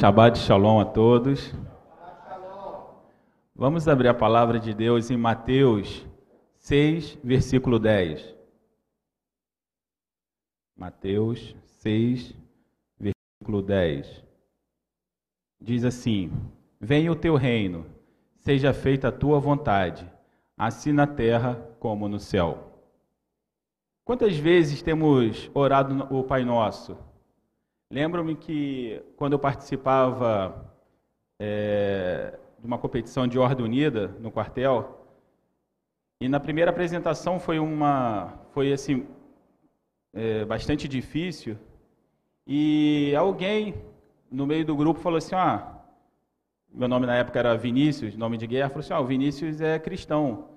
Shabbat Shalom a todos. Vamos abrir a palavra de Deus em Mateus 6, versículo 10. Mateus 6, versículo 10. Diz assim: Venha o teu reino, seja feita a tua vontade, assim na terra como no céu. Quantas vezes temos orado o Pai Nosso? Lembro-me que quando eu participava é, de uma competição de Ordem Unida no quartel, e na primeira apresentação foi uma, foi assim, é, bastante difícil, e alguém no meio do grupo falou assim, ah, meu nome na época era Vinícius, nome de guerra, falou assim, ah, o Vinícius é cristão,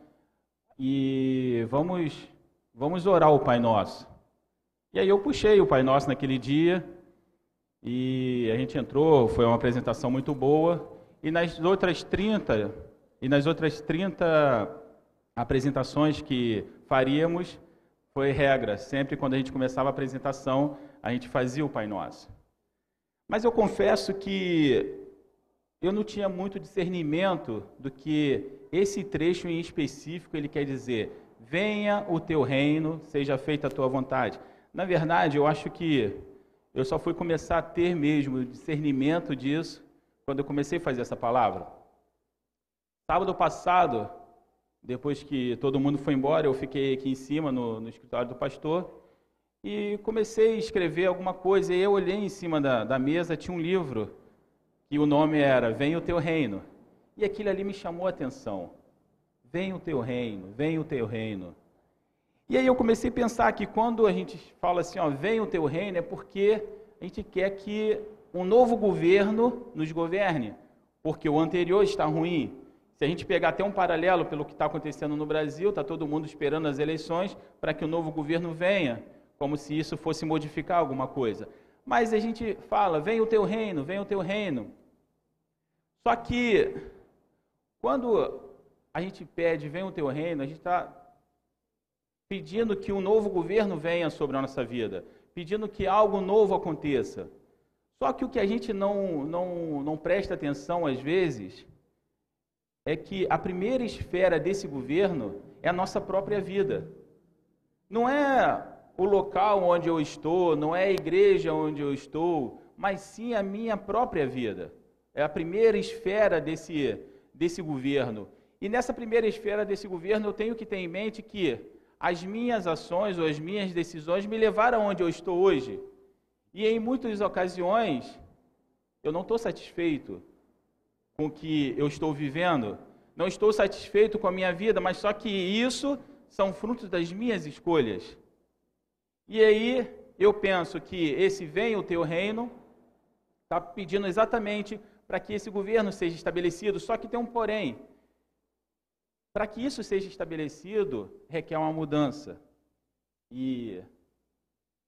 e vamos, vamos orar o Pai Nosso. E aí eu puxei o Pai Nosso naquele dia, e a gente entrou, foi uma apresentação muito boa. E nas outras 30, e nas outras 30 apresentações que faríamos, foi regra. Sempre quando a gente começava a apresentação, a gente fazia o Pai Nosso. Mas eu confesso que eu não tinha muito discernimento do que esse trecho em específico ele quer dizer. Venha o teu reino, seja feita a tua vontade. Na verdade, eu acho que eu só fui começar a ter mesmo discernimento disso quando eu comecei a fazer essa palavra. Sábado passado, depois que todo mundo foi embora, eu fiquei aqui em cima no, no escritório do pastor e comecei a escrever alguma coisa. E eu olhei em cima da, da mesa, tinha um livro que o nome era Vem o Teu Reino. E aquilo ali me chamou a atenção. Vem o Teu Reino, vem o Teu Reino. E aí eu comecei a pensar que quando a gente fala assim, ó, vem o teu reino, é porque a gente quer que um novo governo nos governe, porque o anterior está ruim. Se a gente pegar até um paralelo pelo que está acontecendo no Brasil, está todo mundo esperando as eleições para que o novo governo venha, como se isso fosse modificar alguma coisa. Mas a gente fala, vem o teu reino, vem o teu reino. Só que, quando a gente pede, vem o teu reino, a gente está pedindo que um novo governo venha sobre a nossa vida, pedindo que algo novo aconteça. Só que o que a gente não, não, não presta atenção às vezes é que a primeira esfera desse governo é a nossa própria vida. Não é o local onde eu estou, não é a igreja onde eu estou, mas sim a minha própria vida. É a primeira esfera desse, desse governo. E nessa primeira esfera desse governo eu tenho que ter em mente que as minhas ações ou as minhas decisões me levaram aonde eu estou hoje. E em muitas ocasiões, eu não estou satisfeito com o que eu estou vivendo, não estou satisfeito com a minha vida, mas só que isso são frutos das minhas escolhas. E aí eu penso que esse vem o teu reino está pedindo exatamente para que esse governo seja estabelecido, só que tem um porém. Para que isso seja estabelecido, requer uma mudança. E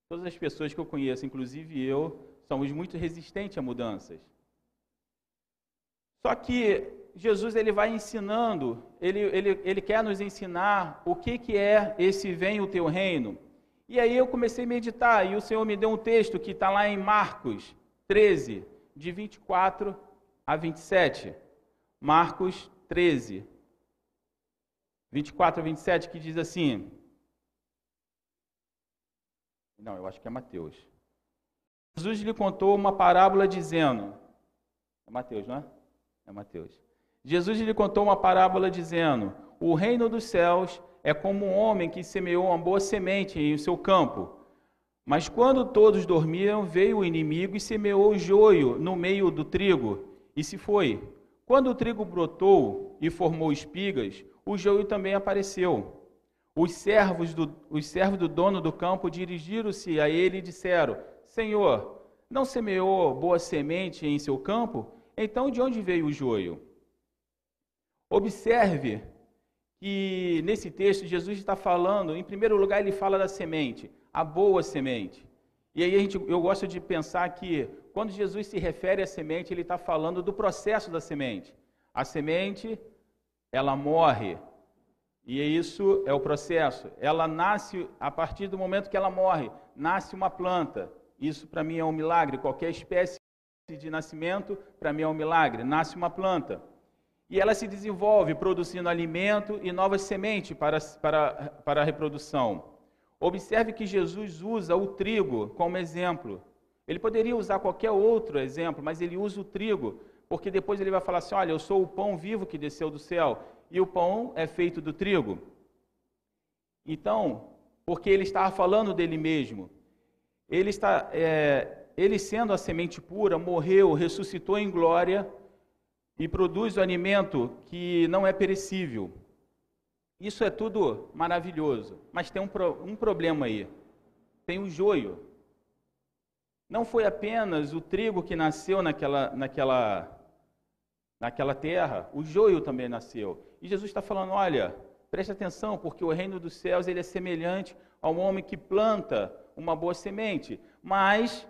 todas as pessoas que eu conheço, inclusive eu, somos muito resistentes a mudanças. Só que Jesus ele vai ensinando, ele, ele, ele quer nos ensinar o que, que é esse vem o teu reino. E aí eu comecei a meditar e o Senhor me deu um texto que está lá em Marcos 13, de 24 a 27. Marcos 13, 24 a 27, que diz assim. Não, eu acho que é Mateus. Jesus lhe contou uma parábola dizendo. É Mateus, não é? É Mateus. Jesus lhe contou uma parábola dizendo: O reino dos céus é como um homem que semeou uma boa semente em seu campo. Mas quando todos dormiam, veio o inimigo e semeou o joio no meio do trigo, e se foi. Quando o trigo brotou e formou espigas, o joio também apareceu. Os servos do, os servos do dono do campo dirigiram-se a ele e disseram: Senhor, não semeou boa semente em seu campo? Então de onde veio o joio? Observe que nesse texto Jesus está falando, em primeiro lugar, ele fala da semente, a boa semente. E aí gente, eu gosto de pensar que quando Jesus se refere à semente, ele está falando do processo da semente. A semente ela morre. E isso é o processo. Ela nasce a partir do momento que ela morre, nasce uma planta. Isso para mim é um milagre. Qualquer espécie de nascimento, para mim é um milagre. Nasce uma planta. E ela se desenvolve produzindo alimento e novas sementes para, para, para a reprodução. Observe que Jesus usa o trigo como exemplo. Ele poderia usar qualquer outro exemplo, mas ele usa o trigo, porque depois ele vai falar assim: olha, eu sou o pão vivo que desceu do céu, e o pão é feito do trigo. Então, porque ele estava falando dele mesmo, ele, está, é, ele sendo a semente pura, morreu, ressuscitou em glória e produz o alimento que não é perecível. Isso é tudo maravilhoso, mas tem um, um problema aí. Tem o joio. Não foi apenas o trigo que nasceu naquela, naquela, naquela terra, o joio também nasceu. E Jesus está falando: olha, preste atenção, porque o reino dos céus ele é semelhante ao homem que planta uma boa semente, mas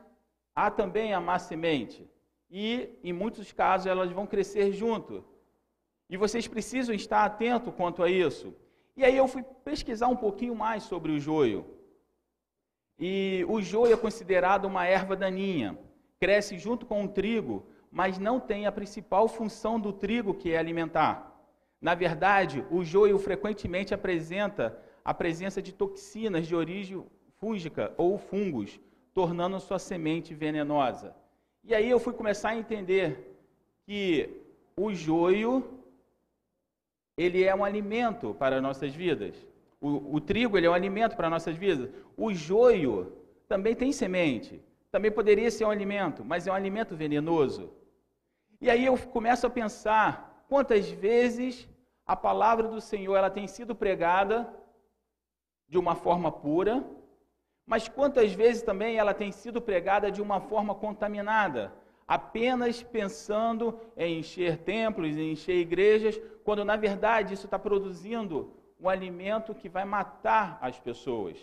há também a má semente. E, em muitos casos, elas vão crescer junto. E vocês precisam estar atentos quanto a isso. E aí eu fui pesquisar um pouquinho mais sobre o joio. E o joio é considerado uma erva daninha. Cresce junto com o trigo, mas não tem a principal função do trigo, que é alimentar. Na verdade, o joio frequentemente apresenta a presença de toxinas de origem fúngica ou fungos, tornando sua semente venenosa. E aí eu fui começar a entender que o joio ele é um alimento para nossas vidas. O, o trigo ele é um alimento para nossas vidas. O joio também tem semente. Também poderia ser um alimento, mas é um alimento venenoso. E aí eu começo a pensar quantas vezes a palavra do Senhor ela tem sido pregada de uma forma pura, mas quantas vezes também ela tem sido pregada de uma forma contaminada, apenas pensando em encher templos, em encher igrejas, quando na verdade isso está produzindo um alimento que vai matar as pessoas.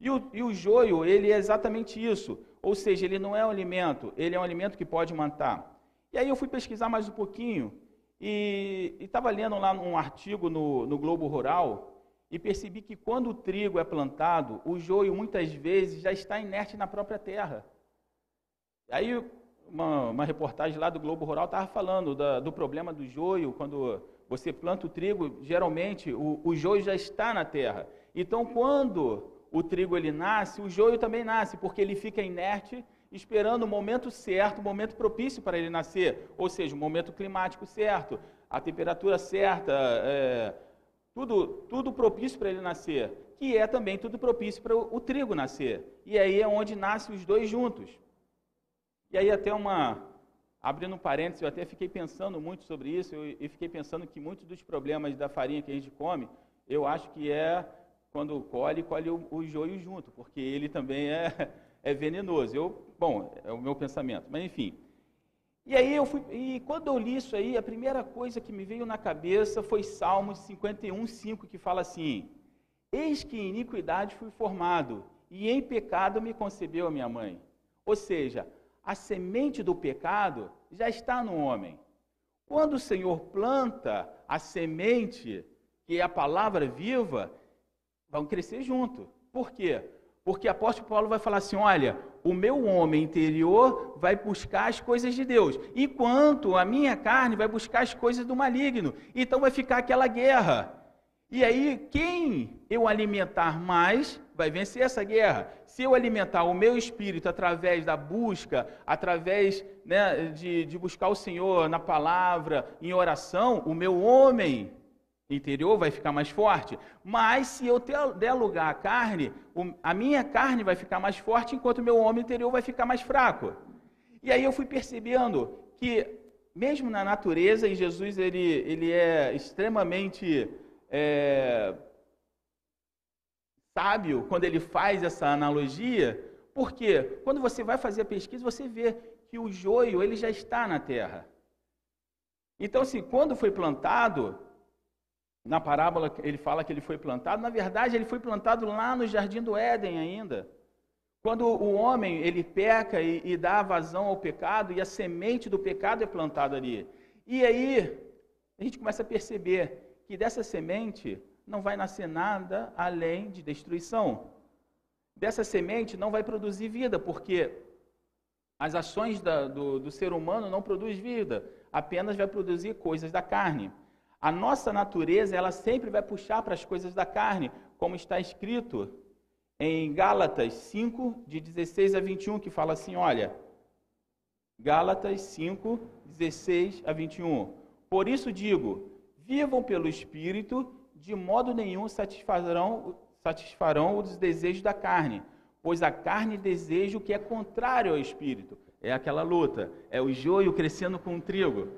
E o, e o joio, ele é exatamente isso, ou seja, ele não é um alimento, ele é um alimento que pode matar. E aí eu fui pesquisar mais um pouquinho e estava lendo lá um artigo no, no Globo Rural e percebi que quando o trigo é plantado, o joio muitas vezes já está inerte na própria terra. Aí uma, uma reportagem lá do Globo Rural estava falando da, do problema do joio, quando você planta o trigo, geralmente o, o joio já está na terra. Então, quando o trigo ele nasce, o joio também nasce, porque ele fica inerte, esperando o momento certo, o momento propício para ele nascer, ou seja, o momento climático certo, a temperatura certa, é, tudo, tudo propício para ele nascer, que é também tudo propício para o, trigo nascer. E aí é onde nascem os dois juntos. E aí até uma, abrindo um parênteses, eu até fiquei pensando muito sobre isso, e fiquei pensando que muitos dos problemas da farinha que a gente come, eu acho que é quando colhe, colhe o, o joio junto, porque ele também é, é venenoso. Eu, bom, é o meu pensamento, mas enfim. E aí eu fui, e quando eu li isso aí, a primeira coisa que me veio na cabeça foi Salmos 51, 5, que fala assim: Eis que em iniquidade fui formado, e em pecado me concebeu a minha mãe. Ou seja, a semente do pecado já está no homem. Quando o Senhor planta a semente, que é a palavra viva, vão crescer junto. Por quê? Porque o apóstolo Paulo vai falar assim: olha, o meu homem interior vai buscar as coisas de Deus, enquanto a minha carne vai buscar as coisas do maligno. Então vai ficar aquela guerra. E aí, quem eu alimentar mais vai vencer essa guerra. Se eu alimentar o meu espírito através da busca, através né, de, de buscar o Senhor na palavra, em oração, o meu homem interior vai ficar mais forte. Mas se eu der lugar à carne, a minha carne vai ficar mais forte, enquanto o meu homem interior vai ficar mais fraco. E aí eu fui percebendo que, mesmo na natureza, e Jesus ele, ele é extremamente é, sábio quando ele faz essa analogia, porque quando você vai fazer a pesquisa, você vê que o joio ele já está na terra. Então, assim, quando foi plantado, na parábola ele fala que ele foi plantado, na verdade ele foi plantado lá no jardim do Éden ainda. Quando o homem ele peca e, e dá vazão ao pecado e a semente do pecado é plantada ali. E aí a gente começa a perceber que dessa semente não vai nascer nada além de destruição. Dessa semente não vai produzir vida, porque As ações da, do, do ser humano não produzem vida, apenas vai produzir coisas da carne. A nossa natureza, ela sempre vai puxar para as coisas da carne, como está escrito em Gálatas 5, de 16 a 21, que fala assim: olha, Gálatas 5, 16 a 21. Por isso digo: vivam pelo Espírito, de modo nenhum satisfarão, satisfarão os desejos da carne, pois a carne deseja o que é contrário ao Espírito. É aquela luta, é o joio crescendo com o trigo.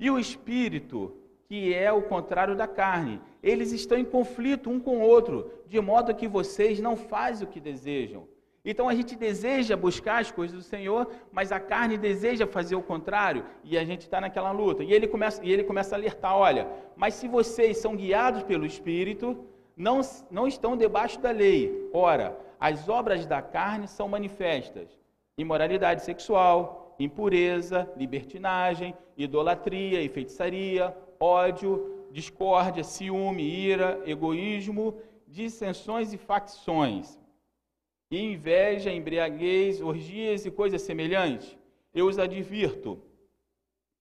E o Espírito, que é o contrário da carne, eles estão em conflito um com o outro, de modo que vocês não fazem o que desejam. Então a gente deseja buscar as coisas do Senhor, mas a carne deseja fazer o contrário e a gente está naquela luta. E ele, começa, e ele começa a alertar: olha, mas se vocês são guiados pelo Espírito, não, não estão debaixo da lei. Ora, as obras da carne são manifestas: imoralidade sexual, impureza, libertinagem, idolatria e feitiçaria, ódio, discórdia, ciúme, ira, egoísmo, dissensões e facções inveja, embriaguez, orgias e coisas semelhantes, eu os advirto,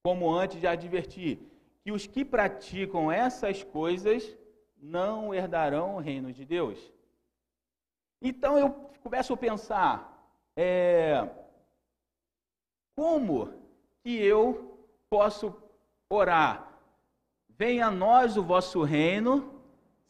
como antes já adverti, que os que praticam essas coisas não herdarão o reino de Deus. Então eu começo a pensar, é, como que eu posso orar? Venha a nós o vosso reino,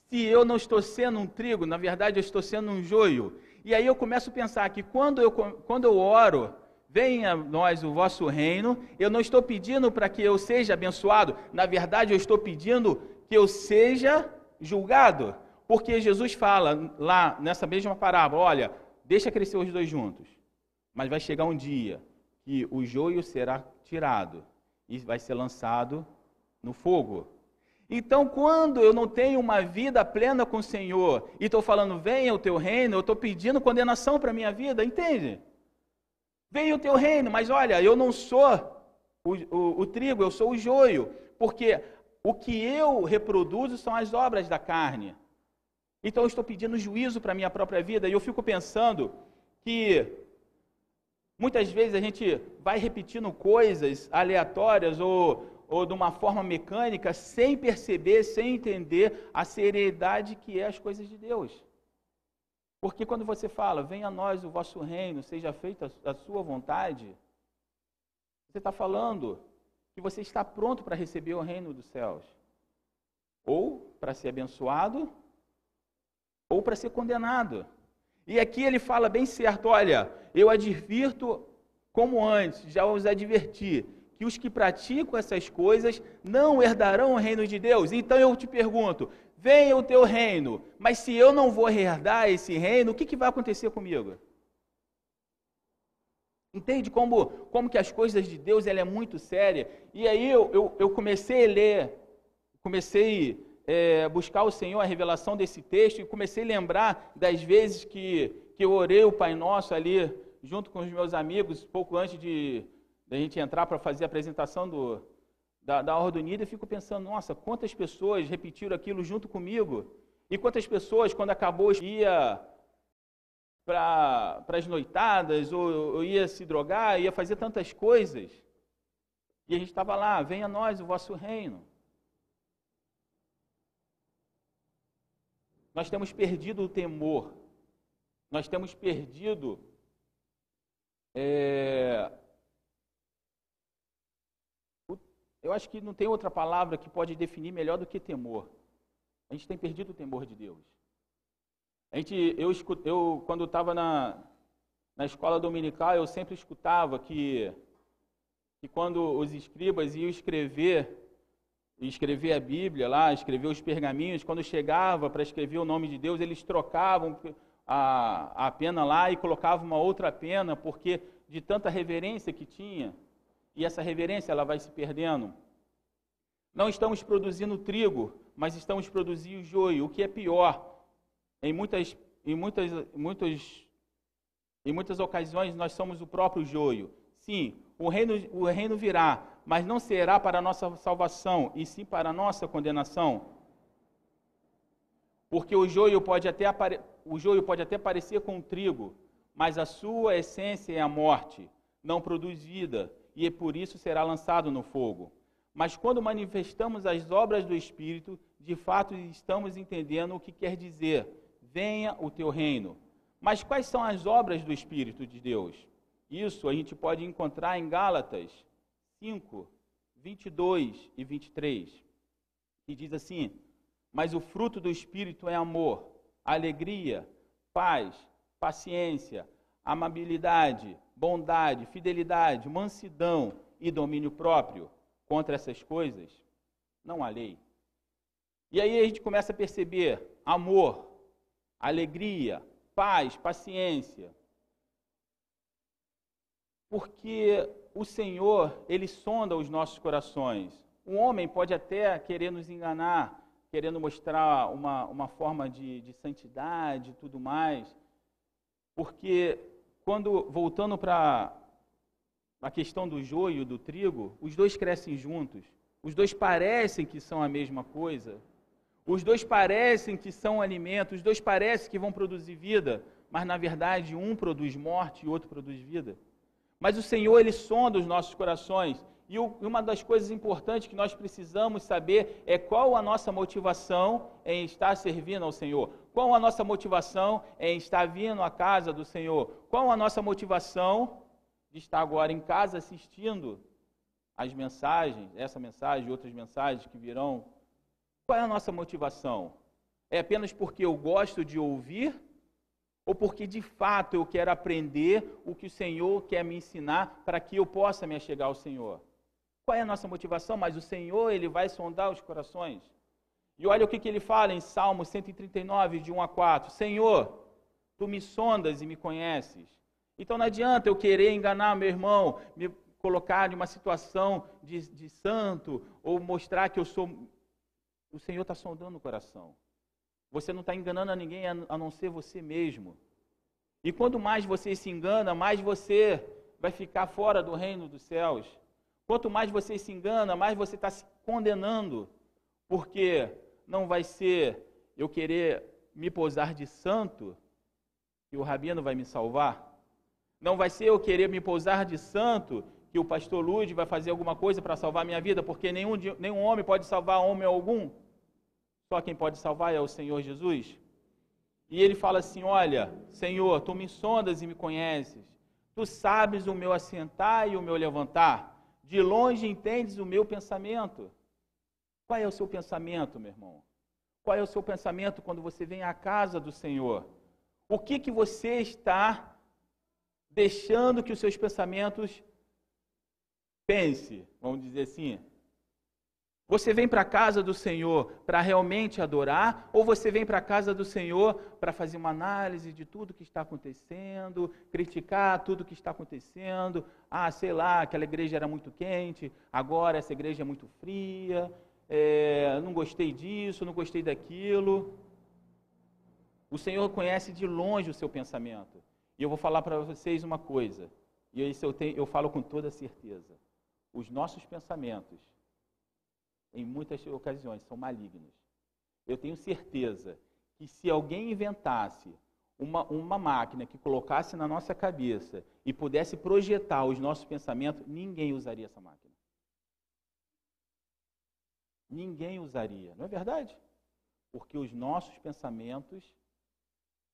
se eu não estou sendo um trigo, na verdade eu estou sendo um joio. E aí eu começo a pensar que quando eu, quando eu oro, venha a nós o vosso reino, eu não estou pedindo para que eu seja abençoado, na verdade eu estou pedindo que eu seja julgado. Porque Jesus fala lá nessa mesma parábola: olha, deixa crescer os dois juntos, mas vai chegar um dia que o joio será tirado e vai ser lançado no fogo. Então, quando eu não tenho uma vida plena com o Senhor e estou falando, venha o teu reino, eu estou pedindo condenação para a minha vida, entende? Venha o teu reino, mas olha, eu não sou o, o, o trigo, eu sou o joio, porque o que eu reproduzo são as obras da carne. Então, eu estou pedindo juízo para a minha própria vida e eu fico pensando que muitas vezes a gente vai repetindo coisas aleatórias ou ou de uma forma mecânica, sem perceber, sem entender a seriedade que é as coisas de Deus. Porque quando você fala, venha a nós o vosso reino, seja feita a sua vontade, você está falando que você está pronto para receber o reino dos céus. Ou para ser abençoado, ou para ser condenado. E aqui ele fala bem certo: olha, eu advirto como antes, já os adverti, que os que praticam essas coisas não herdarão o reino de Deus. Então eu te pergunto: venha o teu reino, mas se eu não vou herdar esse reino, o que, que vai acontecer comigo? Entende como, como que as coisas de Deus ela é muito séria? E aí eu, eu, eu comecei a ler, comecei a é, buscar o Senhor, a revelação desse texto, e comecei a lembrar das vezes que, que eu orei o Pai Nosso ali, junto com os meus amigos, pouco antes de, da gente entrar para fazer a apresentação do, da, da Ordem Unida, eu fico pensando, nossa, quantas pessoas repetiram aquilo junto comigo? E quantas pessoas, quando acabou, ia para as noitadas, ou, ou, ia se drogar, ia fazer tantas coisas. E a gente estava lá, venha nós o vosso reino. Nós temos perdido o temor, nós temos perdido é, Eu acho que não tem outra palavra que pode definir melhor do que temor. A gente tem perdido o temor de Deus. A gente, eu, eu quando estava na, na escola dominical, eu sempre escutava que, que quando os escribas iam escrever, escrever a Bíblia lá, escrever os pergaminhos, quando chegava para escrever o nome de Deus, eles trocavam a, a pena lá e colocavam uma outra pena, porque de tanta reverência que tinha, e essa reverência ela vai se perdendo. Não estamos produzindo trigo, mas estamos produzindo joio, o que é pior. Em muitas, em muitas, muitas, em muitas ocasiões nós somos o próprio joio. Sim, o reino, o reino virá, mas não será para a nossa salvação, e sim para a nossa condenação. Porque o joio pode até, o joio pode até parecer com o trigo, mas a sua essência é a morte. não produz vida, e por isso será lançado no fogo. Mas quando manifestamos as obras do Espírito, de fato estamos entendendo o que quer dizer: venha o teu reino. Mas quais são as obras do Espírito de Deus? Isso a gente pode encontrar em Gálatas 5, 22 e 23, que diz assim: Mas o fruto do Espírito é amor, alegria, paz, paciência, amabilidade, bondade, fidelidade, mansidão e domínio próprio. Contra essas coisas, não há lei. E aí a gente começa a perceber amor, alegria, paz, paciência. Porque o Senhor, ele sonda os nossos corações. Um homem pode até querer nos enganar, querendo mostrar uma, uma forma de, de santidade e tudo mais, porque quando, voltando para a questão do joio do trigo, os dois crescem juntos, os dois parecem que são a mesma coisa, os dois parecem que são alimento, os dois parecem que vão produzir vida, mas na verdade um produz morte e outro produz vida. Mas o Senhor, Ele sonda os nossos corações. E uma das coisas importantes que nós precisamos saber é qual a nossa motivação em estar servindo ao Senhor. Qual a nossa motivação em estar vindo à casa do Senhor. Qual a nossa motivação de estar agora em casa assistindo as mensagens, essa mensagem e outras mensagens que virão. Qual é a nossa motivação? É apenas porque eu gosto de ouvir ou porque de fato eu quero aprender o que o Senhor quer me ensinar para que eu possa me achegar ao Senhor. Qual é a nossa motivação? Mas o Senhor, ele vai sondar os corações. E olha o que, que ele fala em Salmo 139, de 1 a 4. Senhor, tu me sondas e me conheces. Então não adianta eu querer enganar meu irmão, me colocar em uma situação de, de santo, ou mostrar que eu sou. O Senhor está sondando o coração. Você não está enganando a ninguém a não ser você mesmo. E quanto mais você se engana, mais você vai ficar fora do reino dos céus. Quanto mais você se engana, mais você está se condenando. Porque não vai ser eu querer me posar de santo que o rabino vai me salvar. Não vai ser eu querer me posar de santo que o pastor Lude vai fazer alguma coisa para salvar minha vida, porque nenhum, nenhum homem pode salvar homem algum. Só quem pode salvar é o Senhor Jesus. E ele fala assim: Olha, Senhor, tu me sondas e me conheces. Tu sabes o meu assentar e o meu levantar. De longe entendes o meu pensamento. Qual é o seu pensamento, meu irmão? Qual é o seu pensamento quando você vem à casa do Senhor? O que que você está deixando que os seus pensamentos pense, vamos dizer assim? Você vem para a casa do Senhor para realmente adorar, ou você vem para a casa do Senhor para fazer uma análise de tudo que está acontecendo, criticar tudo que está acontecendo? Ah, sei lá, aquela igreja era muito quente, agora essa igreja é muito fria, é, não gostei disso, não gostei daquilo. O Senhor conhece de longe o seu pensamento. E eu vou falar para vocês uma coisa, e isso eu, tenho, eu falo com toda certeza: os nossos pensamentos em muitas ocasiões, são malignos. Eu tenho certeza que se alguém inventasse uma, uma máquina que colocasse na nossa cabeça e pudesse projetar os nossos pensamentos, ninguém usaria essa máquina. Ninguém usaria, não é verdade? Porque os nossos pensamentos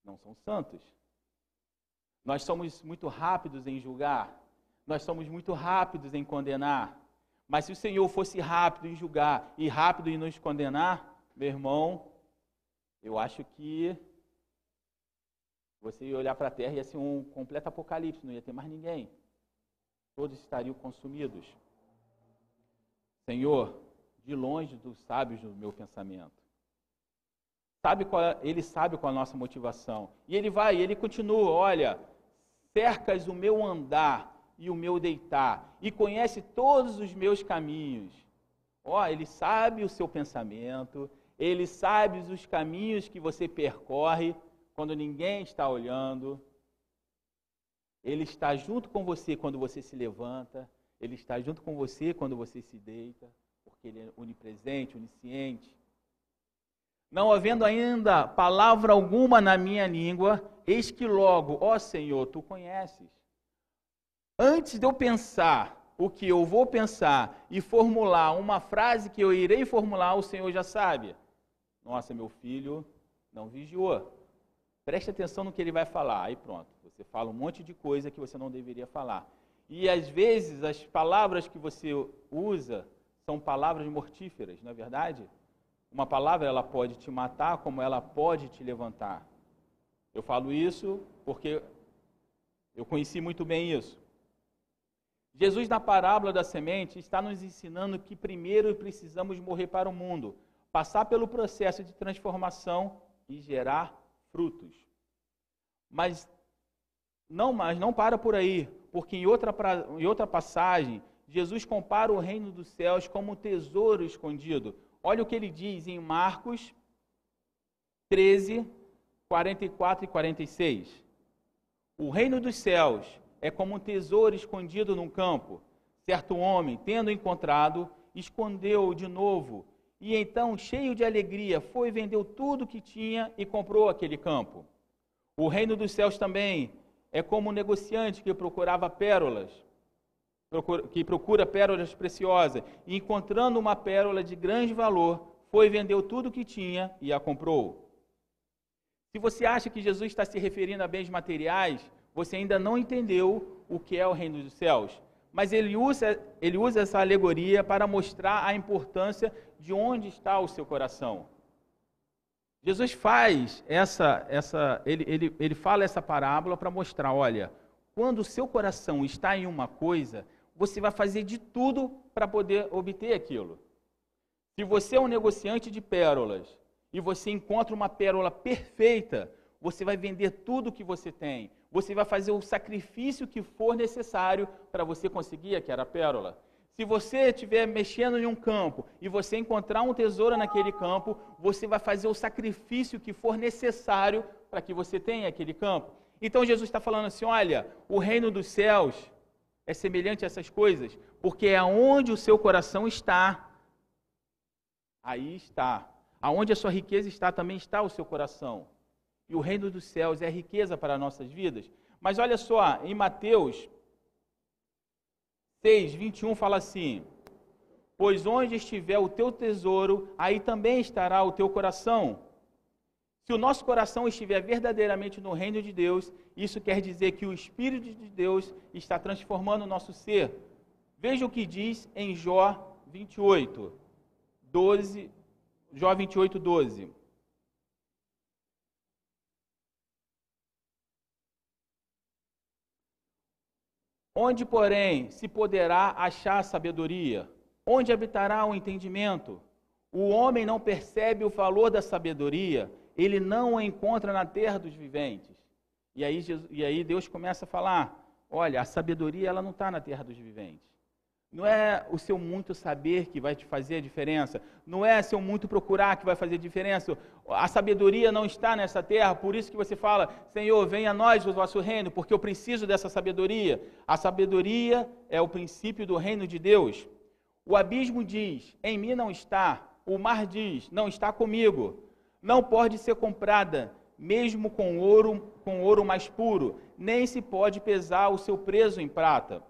não são santos. Nós somos muito rápidos em julgar, nós somos muito rápidos em condenar, mas se o Senhor fosse rápido em julgar e rápido em nos condenar, meu irmão, eu acho que você ia olhar para a terra e ia ser um completo apocalipse, não ia ter mais ninguém. Todos estariam consumidos. Senhor, de longe dos sábios do meu pensamento. Sabe qual, é, ele sabe qual é a nossa motivação. E ele vai, ele continua, olha, cercas o meu andar e o meu deitar, e conhece todos os meus caminhos. Ó, oh, ele sabe o seu pensamento, ele sabe os caminhos que você percorre quando ninguém está olhando. Ele está junto com você quando você se levanta, ele está junto com você quando você se deita, porque ele é onipresente, onisciente. Não havendo ainda palavra alguma na minha língua, eis que logo, ó Senhor, tu conheces. Antes de eu pensar o que eu vou pensar e formular uma frase que eu irei formular, o Senhor já sabe. Nossa, meu filho não vigiou. Preste atenção no que ele vai falar. Aí pronto, você fala um monte de coisa que você não deveria falar. E às vezes as palavras que você usa são palavras mortíferas, não é verdade? Uma palavra ela pode te matar, como ela pode te levantar. Eu falo isso porque eu conheci muito bem isso. Jesus, na parábola da semente, está nos ensinando que primeiro precisamos morrer para o mundo, passar pelo processo de transformação e gerar frutos. Mas não, mas não para por aí, porque em outra, em outra passagem, Jesus compara o reino dos céus como um tesouro escondido. Olha o que ele diz em Marcos 13, 44 e 46. O reino dos céus é como um tesouro escondido num campo. Certo homem, tendo encontrado, escondeu-o de novo, e então, cheio de alegria, foi vendeu tudo que tinha e comprou aquele campo. O reino dos céus também é como um negociante que procurava pérolas, que procura pérolas preciosas, e encontrando uma pérola de grande valor, foi vendeu tudo o que tinha e a comprou. Se você acha que Jesus está se referindo a bens materiais, você ainda não entendeu o que é o reino dos céus. Mas ele usa, ele usa essa alegoria para mostrar a importância de onde está o seu coração. Jesus faz essa, essa ele, ele, ele fala essa parábola para mostrar, olha, quando o seu coração está em uma coisa, você vai fazer de tudo para poder obter aquilo. Se você é um negociante de pérolas e você encontra uma pérola perfeita, você vai vender tudo o que você tem. Você vai fazer o sacrifício que for necessário para você conseguir aquela pérola. Se você estiver mexendo em um campo e você encontrar um tesouro naquele campo, você vai fazer o sacrifício que for necessário para que você tenha aquele campo. Então Jesus está falando assim: olha, o reino dos céus é semelhante a essas coisas, porque é onde o seu coração está. Aí está. Aonde a sua riqueza está, também está o seu coração e o reino dos céus é riqueza para nossas vidas. Mas olha só, em Mateus 6, 21 fala assim: Pois onde estiver o teu tesouro, aí também estará o teu coração. Se o nosso coração estiver verdadeiramente no reino de Deus, isso quer dizer que o Espírito de Deus está transformando o nosso ser. Veja o que diz em Jó 28, 12, Jó 28, 12. Onde, porém, se poderá achar sabedoria? Onde habitará o entendimento? O homem não percebe o valor da sabedoria, ele não a encontra na terra dos viventes. E aí, e aí Deus começa a falar: olha, a sabedoria ela não está na terra dos viventes. Não é o seu muito saber que vai te fazer a diferença. Não é seu muito procurar que vai fazer a diferença. A sabedoria não está nessa terra, por isso que você fala, Senhor, venha a nós o vosso reino, porque eu preciso dessa sabedoria. A sabedoria é o princípio do reino de Deus. O abismo diz, em mim não está. O mar diz, não está comigo. Não pode ser comprada, mesmo com ouro, com ouro mais puro, nem se pode pesar o seu preço em prata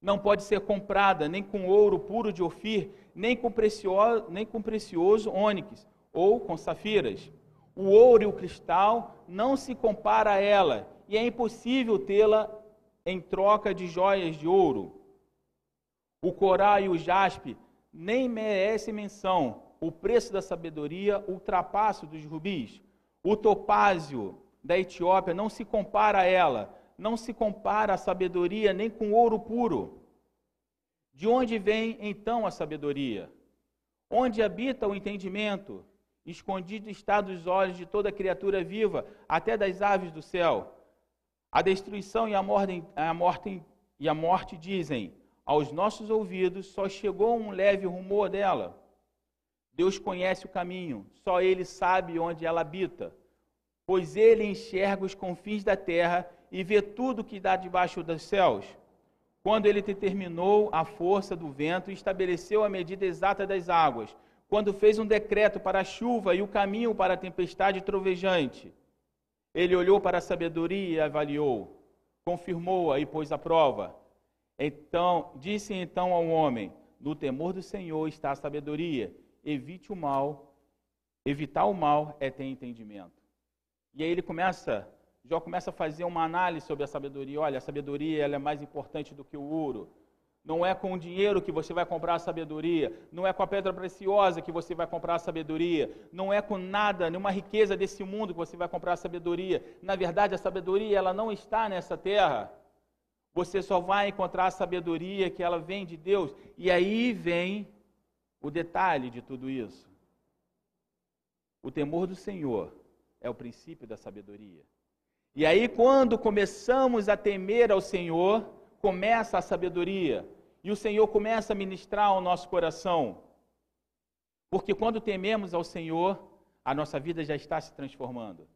não pode ser comprada nem com ouro puro de Ofir, nem com precioso, nem com precioso ônix ou com safiras. O ouro e o cristal não se compara a ela, e é impossível tê-la em troca de joias de ouro. O coral e o jaspe nem merecem menção. O preço da sabedoria ultrapassa dos rubis. O topázio da Etiópia não se compara a ela não se compara a sabedoria nem com ouro puro. De onde vem então a sabedoria? Onde habita o entendimento? Escondido está dos olhos de toda criatura viva, até das aves do céu. A destruição e a morte, a morte, e a morte dizem: aos nossos ouvidos só chegou um leve rumor dela. Deus conhece o caminho, só Ele sabe onde ela habita, pois Ele enxerga os confins da terra e vê tudo que dá debaixo dos céus? Quando ele determinou a força do vento e estabeleceu a medida exata das águas, quando fez um decreto para a chuva e o caminho para a tempestade trovejante, ele olhou para a sabedoria e avaliou. confirmou-a e pôs à prova. Então, disse então ao homem: No temor do Senhor está a sabedoria. Evite o mal. Evitar o mal é ter entendimento. E aí ele começa, Jó começa a fazer uma análise sobre a sabedoria. Olha, a sabedoria ela é mais importante do que o ouro. Não é com o dinheiro que você vai comprar a sabedoria, não é com a pedra preciosa que você vai comprar a sabedoria, não é com nada, nenhuma riqueza desse mundo que você vai comprar a sabedoria. Na verdade, a sabedoria ela não está nessa terra. Você só vai encontrar a sabedoria que ela vem de Deus. E aí vem o detalhe de tudo isso. O temor do Senhor é o princípio da sabedoria. E aí, quando começamos a temer ao Senhor, começa a sabedoria e o Senhor começa a ministrar ao nosso coração. Porque quando tememos ao Senhor, a nossa vida já está se transformando.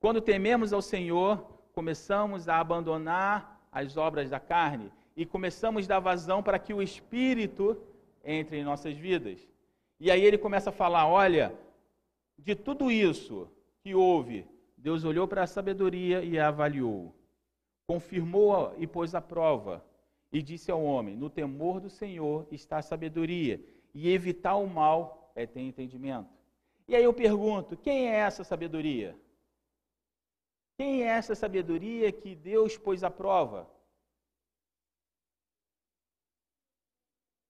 Quando tememos ao Senhor, começamos a abandonar as obras da carne e começamos a dar vazão para que o Espírito entre em nossas vidas. E aí ele começa a falar: olha, de tudo isso que houve, Deus olhou para a sabedoria e a avaliou, confirmou e pôs à prova e disse ao homem: No temor do Senhor está a sabedoria, e evitar o mal é ter entendimento. E aí eu pergunto: quem é essa sabedoria? Quem é essa sabedoria que Deus pôs à prova?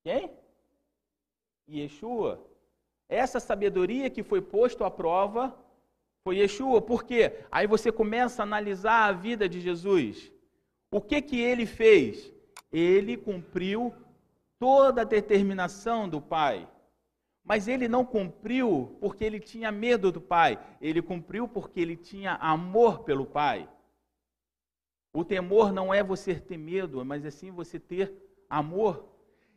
Quem? Yeshua. Essa sabedoria que foi posto à prova foi Yeshua. Por quê? Aí você começa a analisar a vida de Jesus. O que que ele fez? ele cumpriu toda a determinação do Pai. Mas ele não cumpriu porque ele tinha medo do Pai, ele cumpriu porque ele tinha amor pelo Pai. O temor não é você ter medo, mas é sim você ter amor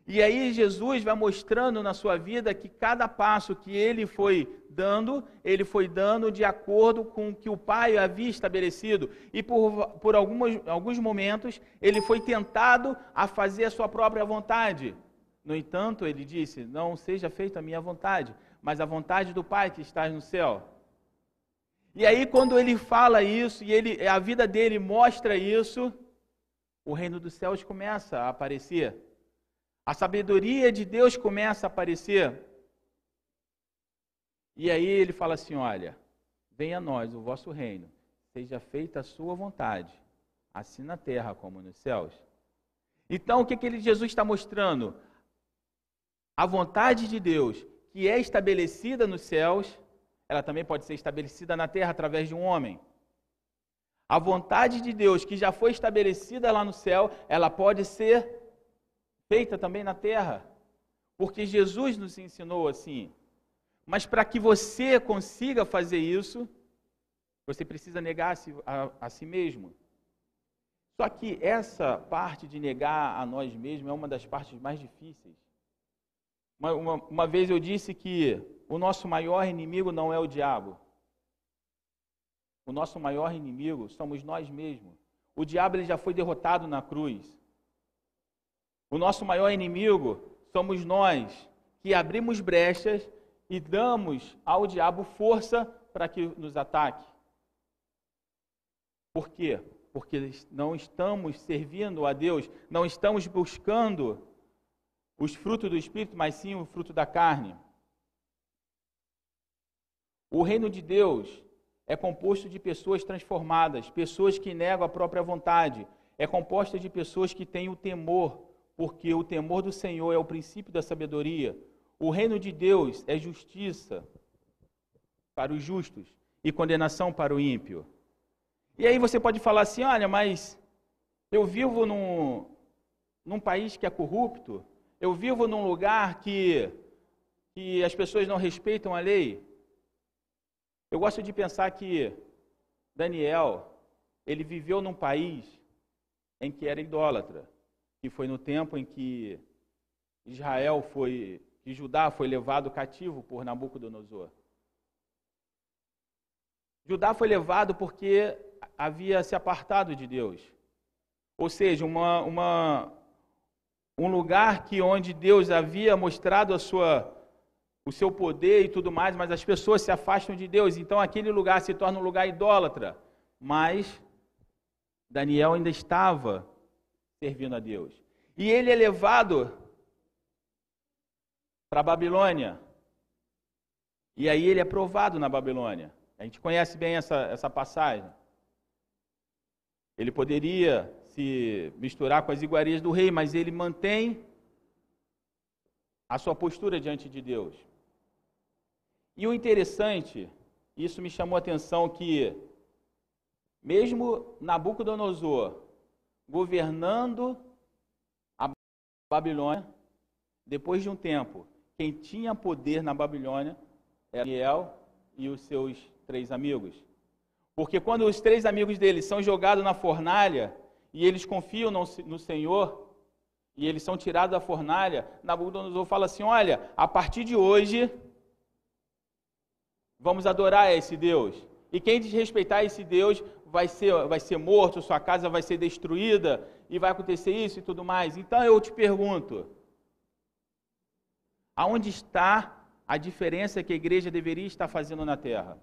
e aí Jesus vai mostrando na sua vida que cada passo que ele foi dando, ele foi dando de acordo com o que o Pai havia estabelecido. E por, por algumas, alguns momentos ele foi tentado a fazer a sua própria vontade. No entanto, ele disse: Não seja feita a minha vontade, mas a vontade do Pai que está no céu. E aí, quando ele fala isso e ele, a vida dele mostra isso, o reino dos céus começa a aparecer. A sabedoria de Deus começa a aparecer. E aí ele fala assim: Olha, venha a nós o vosso reino, seja feita a sua vontade, assim na terra como nos céus. Então, o que, que Jesus está mostrando? A vontade de Deus, que é estabelecida nos céus, ela também pode ser estabelecida na terra através de um homem. A vontade de Deus, que já foi estabelecida lá no céu, ela pode ser feita também na terra, porque Jesus nos ensinou assim. Mas para que você consiga fazer isso, você precisa negar a si, a, a si mesmo. Só que essa parte de negar a nós mesmos é uma das partes mais difíceis. Uma, uma, uma, vez eu disse que o nosso maior inimigo não é o diabo. O nosso maior inimigo somos nós mesmos. O diabo ele já foi derrotado na cruz. O nosso maior inimigo somos nós, que abrimos brechas e damos ao diabo força para que nos ataque. Por quê? Porque não estamos servindo a Deus, não estamos buscando os frutos do Espírito, mas sim o fruto da carne. O reino de Deus é composto de pessoas transformadas, pessoas que negam a própria vontade, é composta de pessoas que têm o temor, porque o temor do Senhor é o princípio da sabedoria. O reino de Deus é justiça para os justos e condenação para o ímpio. E aí você pode falar assim: olha, mas eu vivo num, num país que é corrupto, eu vivo num lugar que, que as pessoas não respeitam a lei. Eu gosto de pensar que Daniel, ele viveu num país em que era idólatra que foi no tempo em que Israel foi, que Judá foi levado cativo por Nabucodonosor. Judá foi levado porque havia se apartado de Deus. Ou seja, uma, uma, um lugar que onde Deus havia mostrado a sua, o seu poder e tudo mais, mas as pessoas se afastam de Deus. Então aquele lugar se torna um lugar idólatra. Mas Daniel ainda estava servindo a Deus. E ele é levado para a Babilônia. E aí ele é provado na Babilônia. A gente conhece bem essa, essa passagem. Ele poderia se misturar com as iguarias do rei, mas ele mantém a sua postura diante de Deus. E o interessante, isso me chamou a atenção que mesmo Nabucodonosor governando a Babilônia, depois de um tempo, quem tinha poder na Babilônia era Daniel e os seus três amigos. Porque quando os três amigos dele são jogados na fornalha e eles confiam no, no Senhor e eles são tirados da fornalha, Nabucodonosor fala assim: Olha, a partir de hoje vamos adorar esse Deus. E quem desrespeitar esse Deus vai ser, vai ser morto, sua casa vai ser destruída e vai acontecer isso e tudo mais. Então eu te pergunto: aonde está a diferença que a igreja deveria estar fazendo na terra?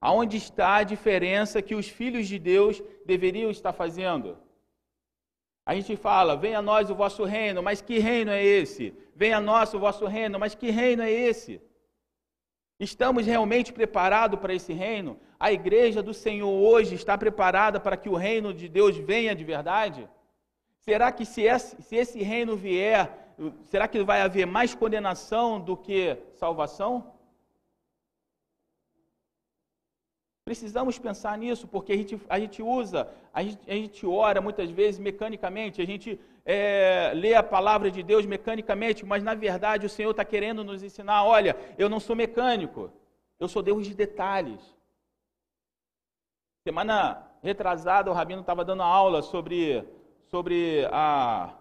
Aonde está a diferença que os filhos de Deus deveriam estar fazendo? A gente fala, venha a nós o vosso reino, mas que reino é esse? Venha a nós o vosso reino, mas que reino é esse? Estamos realmente preparados para esse reino? A igreja do Senhor hoje está preparada para que o reino de Deus venha de verdade? Será que se esse, se esse reino vier, será que vai haver mais condenação do que salvação? Precisamos pensar nisso, porque a gente, a gente usa, a gente, a gente ora muitas vezes mecanicamente, a gente é, lê a palavra de Deus mecanicamente, mas na verdade o Senhor está querendo nos ensinar: olha, eu não sou mecânico, eu sou Deus de detalhes. Semana retrasada, o Rabino estava dando aula sobre, sobre a,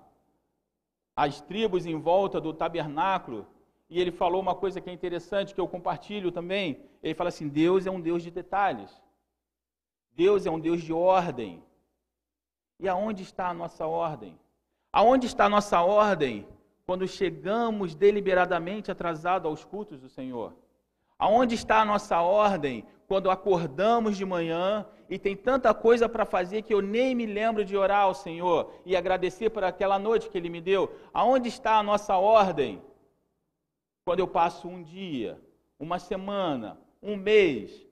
as tribos em volta do tabernáculo e ele falou uma coisa que é interessante, que eu compartilho também. Ele fala assim: Deus é um Deus de detalhes. Deus é um Deus de ordem. E aonde está a nossa ordem? Aonde está a nossa ordem quando chegamos deliberadamente atrasados aos cultos do Senhor? Aonde está a nossa ordem quando acordamos de manhã e tem tanta coisa para fazer que eu nem me lembro de orar ao Senhor e agradecer por aquela noite que Ele me deu? Aonde está a nossa ordem quando eu passo um dia, uma semana, um mês,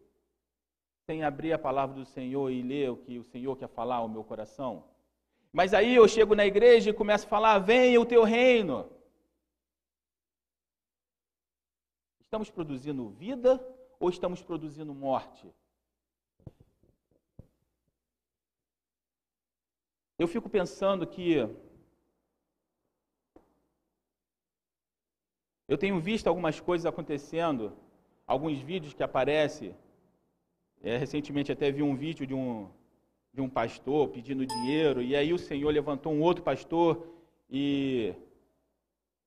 sem abrir a palavra do Senhor e ler o que o Senhor quer falar ao meu coração. Mas aí eu chego na igreja e começo a falar: venha o teu reino. Estamos produzindo vida ou estamos produzindo morte? Eu fico pensando que Eu tenho visto algumas coisas acontecendo, alguns vídeos que aparecem. É, recentemente até vi um vídeo de um, de um pastor pedindo dinheiro, e aí o Senhor levantou um outro pastor e,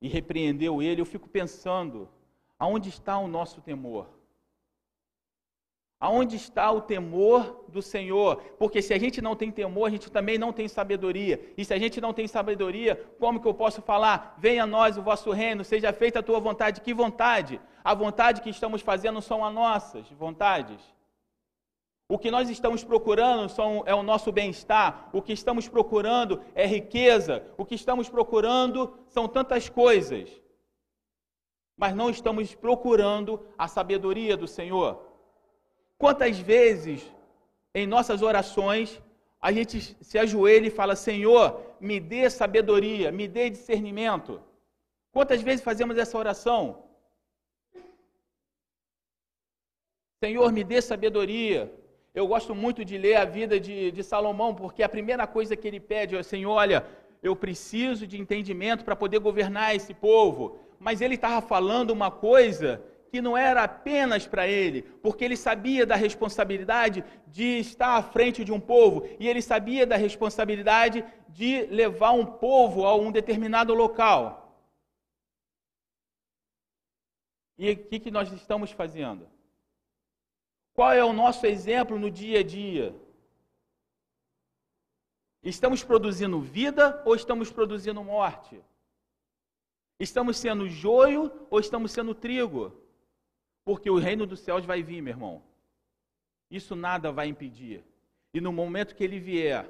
e repreendeu ele. Eu fico pensando, aonde está o nosso temor? Aonde está o temor do Senhor? Porque se a gente não tem temor, a gente também não tem sabedoria. E se a gente não tem sabedoria, como que eu posso falar? Venha a nós o vosso reino, seja feita a tua vontade. Que vontade? A vontade que estamos fazendo são as nossas vontades. O que nós estamos procurando são, é o nosso bem-estar. O que estamos procurando é riqueza. O que estamos procurando são tantas coisas. Mas não estamos procurando a sabedoria do Senhor. Quantas vezes em nossas orações a gente se ajoelha e fala: Senhor, me dê sabedoria, me dê discernimento. Quantas vezes fazemos essa oração? Senhor, me dê sabedoria. Eu gosto muito de ler a vida de, de Salomão, porque a primeira coisa que ele pede é: Senhor, olha, eu preciso de entendimento para poder governar esse povo. Mas ele estava falando uma coisa que não era apenas para ele, porque ele sabia da responsabilidade de estar à frente de um povo, e ele sabia da responsabilidade de levar um povo a um determinado local. E o que, que nós estamos fazendo? Qual é o nosso exemplo no dia a dia? Estamos produzindo vida ou estamos produzindo morte? Estamos sendo joio ou estamos sendo trigo? Porque o reino dos céus vai vir, meu irmão. Isso nada vai impedir. E no momento que ele vier,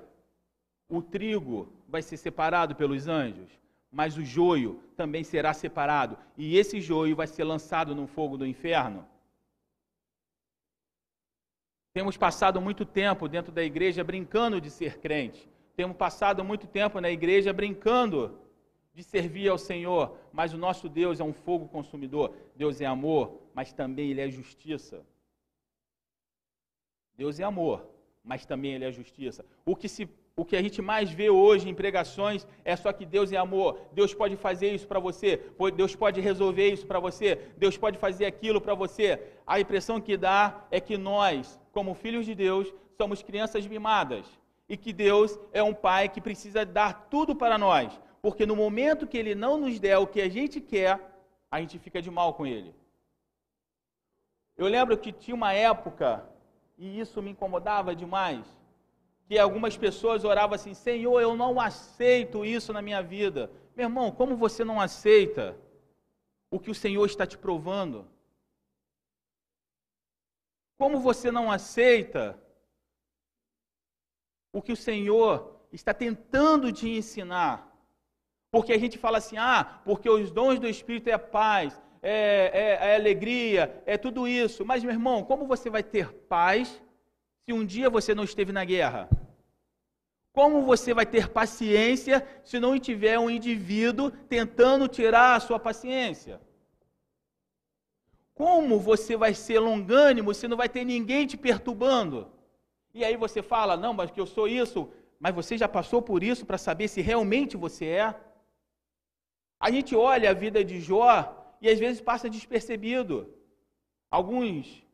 o trigo vai ser separado pelos anjos, mas o joio também será separado, e esse joio vai ser lançado no fogo do inferno. Temos passado muito tempo dentro da igreja brincando de ser crente. Temos passado muito tempo na igreja brincando de servir ao Senhor, mas o nosso Deus é um fogo consumidor. Deus é amor, mas também ele é justiça. Deus é amor, mas também ele é justiça. O que se o que a gente mais vê hoje em pregações é só que Deus é amor. Deus pode fazer isso para você. Deus pode resolver isso para você. Deus pode fazer aquilo para você. A impressão que dá é que nós, como filhos de Deus, somos crianças mimadas. E que Deus é um pai que precisa dar tudo para nós. Porque no momento que ele não nos der o que a gente quer, a gente fica de mal com ele. Eu lembro que tinha uma época, e isso me incomodava demais que algumas pessoas oravam assim: Senhor, eu não aceito isso na minha vida. Meu irmão, como você não aceita o que o Senhor está te provando? Como você não aceita o que o Senhor está tentando te ensinar? Porque a gente fala assim: ah, porque os dons do Espírito é paz, é, é, é alegria, é tudo isso. Mas, meu irmão, como você vai ter paz se um dia você não esteve na guerra? Como você vai ter paciência se não tiver um indivíduo tentando tirar a sua paciência? Como você vai ser longânimo se não vai ter ninguém te perturbando? E aí você fala, não, mas que eu sou isso, mas você já passou por isso para saber se realmente você é? A gente olha a vida de Jó e às vezes passa despercebido. Alguns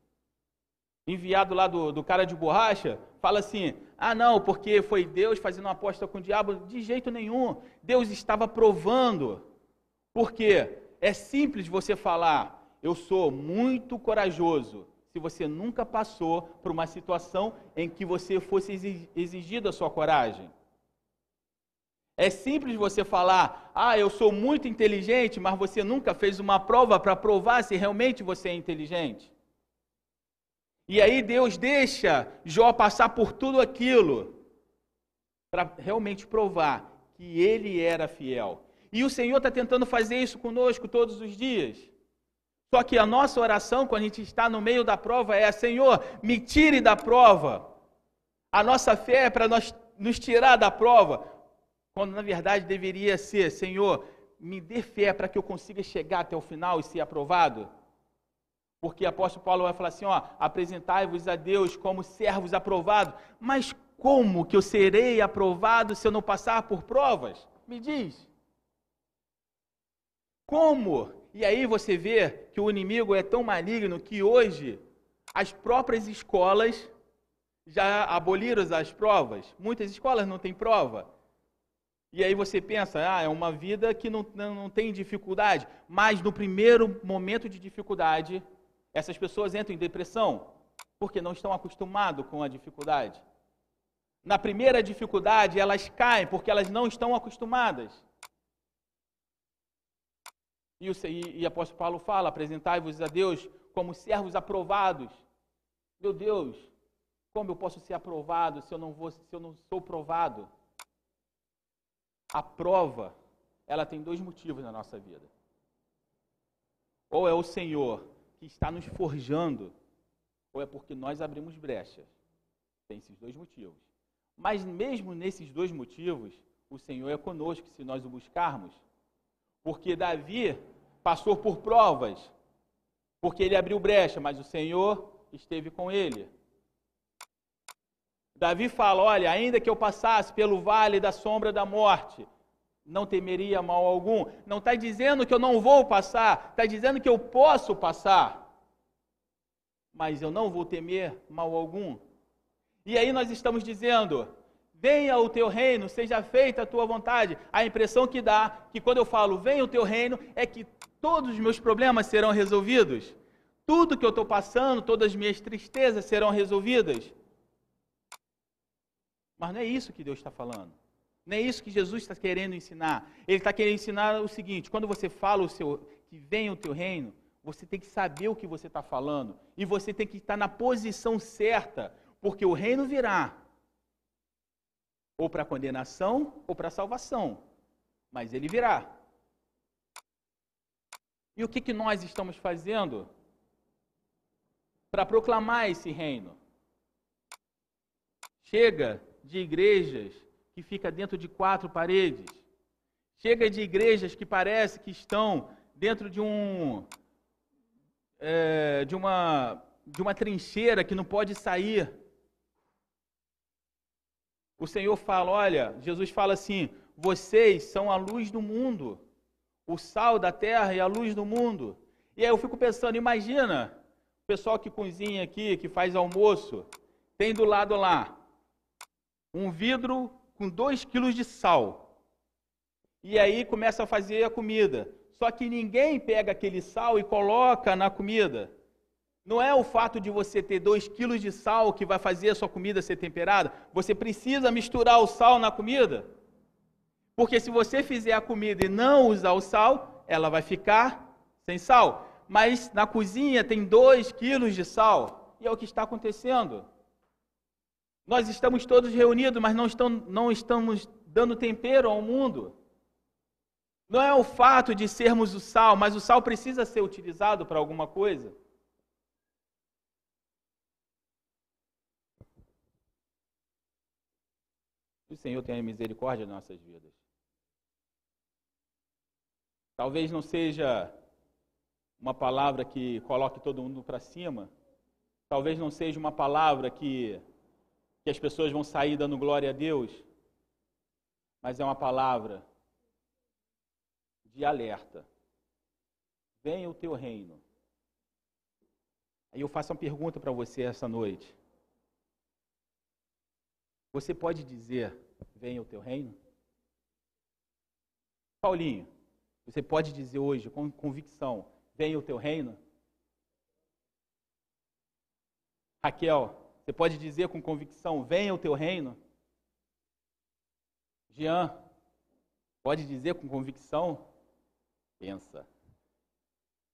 enviados lá do, do cara de borracha fala assim: ah, não, porque foi Deus fazendo uma aposta com o diabo. De jeito nenhum. Deus estava provando. Porque é simples você falar, eu sou muito corajoso, se você nunca passou por uma situação em que você fosse exigido a sua coragem. É simples você falar, ah, eu sou muito inteligente, mas você nunca fez uma prova para provar se realmente você é inteligente. E aí Deus deixa Jó passar por tudo aquilo para realmente provar que ele era fiel. E o Senhor está tentando fazer isso conosco todos os dias. Só que a nossa oração, quando a gente está no meio da prova, é: Senhor, me tire da prova. A nossa fé é para nós nos tirar da prova, quando na verdade deveria ser: Senhor, me dê fé para que eu consiga chegar até o final e ser aprovado. Porque o apóstolo Paulo vai falar assim: ó, apresentai-vos a Deus como servos aprovados. Mas como que eu serei aprovado se eu não passar por provas? Me diz. Como? E aí você vê que o inimigo é tão maligno que hoje as próprias escolas já aboliram as provas. Muitas escolas não têm prova. E aí você pensa, ah, é uma vida que não, não tem dificuldade. Mas no primeiro momento de dificuldade, essas pessoas entram em depressão porque não estão acostumados com a dificuldade. Na primeira dificuldade, elas caem porque elas não estão acostumadas. E o, e, e apóstolo Paulo fala: apresentai-vos a Deus como servos aprovados. Meu Deus, como eu posso ser aprovado se eu não, vou, se eu não sou provado? A prova, ela tem dois motivos na nossa vida. Ou é o Senhor que está nos forjando, ou é porque nós abrimos brechas. Tem esses dois motivos. Mas mesmo nesses dois motivos, o Senhor é conosco se nós o buscarmos. Porque Davi passou por provas, porque ele abriu brecha, mas o Senhor esteve com ele. Davi fala: Olha, ainda que eu passasse pelo vale da sombra da morte, não temeria mal algum. Não está dizendo que eu não vou passar, está dizendo que eu posso passar. Mas eu não vou temer mal algum. E aí nós estamos dizendo: venha o teu reino, seja feita a tua vontade. A impressão que dá, que quando eu falo venha o teu reino, é que todos os meus problemas serão resolvidos. Tudo que eu estou passando, todas as minhas tristezas serão resolvidas. Mas não é isso que Deus está falando. Não é isso que Jesus está querendo ensinar. Ele está querendo ensinar o seguinte: quando você fala o seu, que venha o teu reino, você tem que saber o que você está falando. E você tem que estar na posição certa, porque o reino virá. ou para condenação ou para salvação, mas ele virá. E o que, que nós estamos fazendo para proclamar esse reino? Chega de igrejas que fica dentro de quatro paredes. Chega de igrejas que parece que estão dentro de um é, de uma de uma trincheira que não pode sair. O Senhor fala, olha, Jesus fala assim: vocês são a luz do mundo, o sal da terra e a luz do mundo. E aí eu fico pensando, imagina, o pessoal que cozinha aqui, que faz almoço, tem do lado lá um vidro com 2 quilos de sal. E aí começa a fazer a comida. Só que ninguém pega aquele sal e coloca na comida. Não é o fato de você ter 2 quilos de sal que vai fazer a sua comida ser temperada. Você precisa misturar o sal na comida. Porque se você fizer a comida e não usar o sal, ela vai ficar sem sal. Mas na cozinha tem 2 quilos de sal. E é o que está acontecendo. Nós estamos todos reunidos, mas não, estão, não estamos dando tempero ao mundo. Não é o fato de sermos o sal, mas o sal precisa ser utilizado para alguma coisa. O Senhor tenha misericórdia de nossas vidas. Talvez não seja uma palavra que coloque todo mundo para cima. Talvez não seja uma palavra que que as pessoas vão sair dando glória a Deus, mas é uma palavra de alerta. Venha o teu reino. Aí eu faço uma pergunta para você essa noite. Você pode dizer: Venha o teu reino? Paulinho, você pode dizer hoje com convicção: Venha o teu reino? Raquel, você pode dizer com convicção: venha o teu reino? Jean, pode dizer com convicção? Pensa.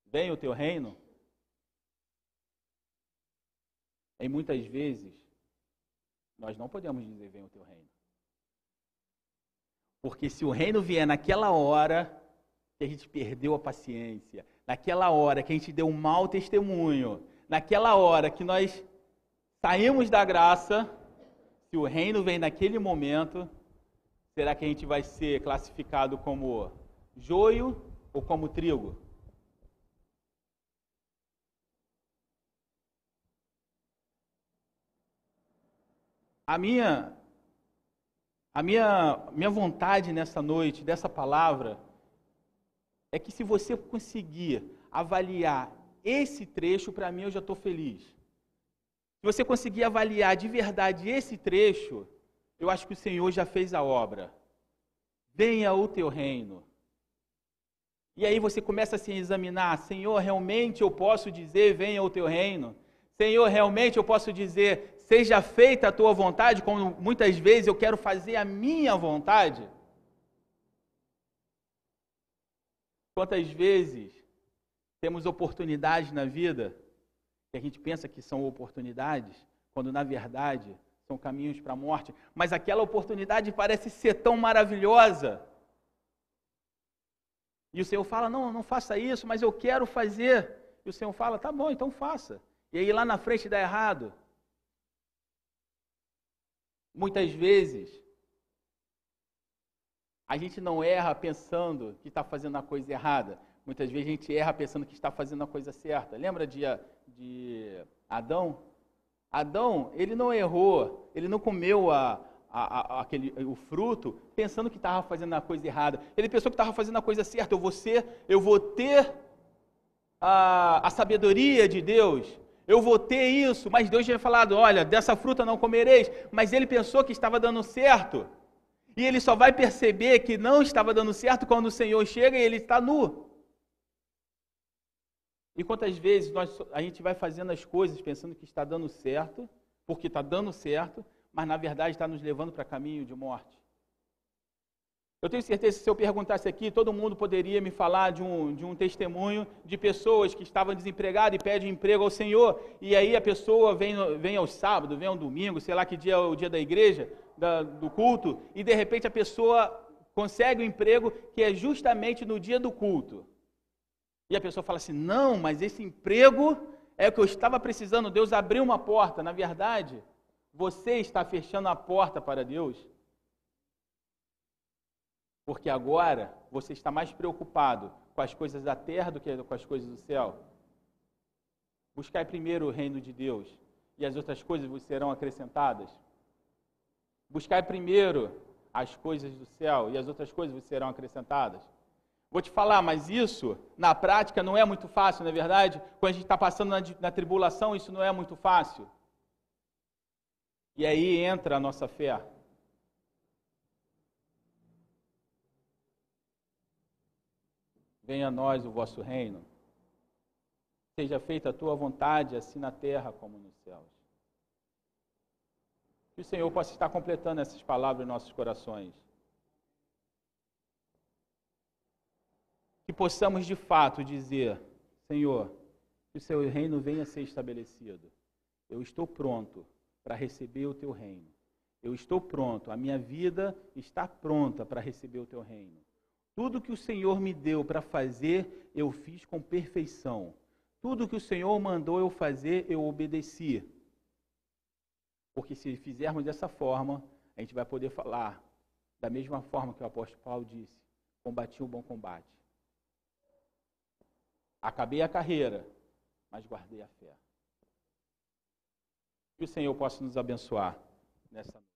Venha o teu reino? E muitas vezes, nós não podemos dizer: venha o teu reino. Porque se o reino vier naquela hora que a gente perdeu a paciência, naquela hora que a gente deu um mau testemunho, naquela hora que nós saímos da graça, se o reino vem naquele momento, será que a gente vai ser classificado como joio ou como trigo? A minha a minha minha vontade nessa noite dessa palavra é que se você conseguir avaliar esse trecho, para mim eu já estou feliz. Se você conseguir avaliar de verdade esse trecho, eu acho que o Senhor já fez a obra. Venha o teu reino. E aí você começa a se examinar: Senhor, realmente eu posso dizer, venha o teu reino? Senhor, realmente eu posso dizer, seja feita a tua vontade, como muitas vezes eu quero fazer a minha vontade? Quantas vezes temos oportunidades na vida que a gente pensa que são oportunidades, quando na verdade são caminhos para a morte, mas aquela oportunidade parece ser tão maravilhosa. E o Senhor fala: Não, não faça isso, mas eu quero fazer. E o Senhor fala: Tá bom, então faça. E aí lá na frente dá errado. Muitas vezes, a gente não erra pensando que está fazendo a coisa errada. Muitas vezes a gente erra pensando que está fazendo a coisa certa. Lembra de, de Adão? Adão, ele não errou, ele não comeu a, a, a, aquele, o fruto pensando que estava fazendo a coisa errada. Ele pensou que estava fazendo a coisa certa. Eu vou ser, eu vou ter a, a sabedoria de Deus. Eu vou ter isso, mas Deus tinha falado: olha, dessa fruta não comereis. Mas ele pensou que estava dando certo. E ele só vai perceber que não estava dando certo quando o Senhor chega e ele está nu. E quantas vezes nós, a gente vai fazendo as coisas pensando que está dando certo, porque está dando certo, mas na verdade está nos levando para caminho de morte. Eu tenho certeza que se eu perguntasse aqui, todo mundo poderia me falar de um, de um testemunho de pessoas que estavam desempregadas e pedem emprego ao Senhor, e aí a pessoa vem, vem ao sábado, vem ao domingo, sei lá que dia é o dia da igreja, da, do culto e de repente a pessoa consegue um emprego que é justamente no dia do culto. E a pessoa fala assim: não, mas esse emprego é o que eu estava precisando. Deus abriu uma porta. Na verdade, você está fechando a porta para Deus. Porque agora você está mais preocupado com as coisas da terra do que com as coisas do céu. Buscai primeiro o reino de Deus e as outras coisas vos serão acrescentadas. Buscai primeiro as coisas do céu e as outras coisas vos serão acrescentadas. Vou te falar, mas isso, na prática, não é muito fácil, não é verdade? Quando a gente está passando na, na tribulação, isso não é muito fácil. E aí entra a nossa fé. Venha a nós o vosso reino. Seja feita a tua vontade, assim na terra como nos céus. Que o Senhor possa estar completando essas palavras em nossos corações. Que possamos de fato dizer: Senhor, que o seu reino venha a ser estabelecido. Eu estou pronto para receber o teu reino. Eu estou pronto, a minha vida está pronta para receber o teu reino. Tudo que o Senhor me deu para fazer, eu fiz com perfeição. Tudo que o Senhor mandou eu fazer, eu obedeci. Porque se fizermos dessa forma, a gente vai poder falar da mesma forma que o apóstolo Paulo disse: combati o bom combate. Acabei a carreira, mas guardei a fé. Que o Senhor possa nos abençoar nessa noite.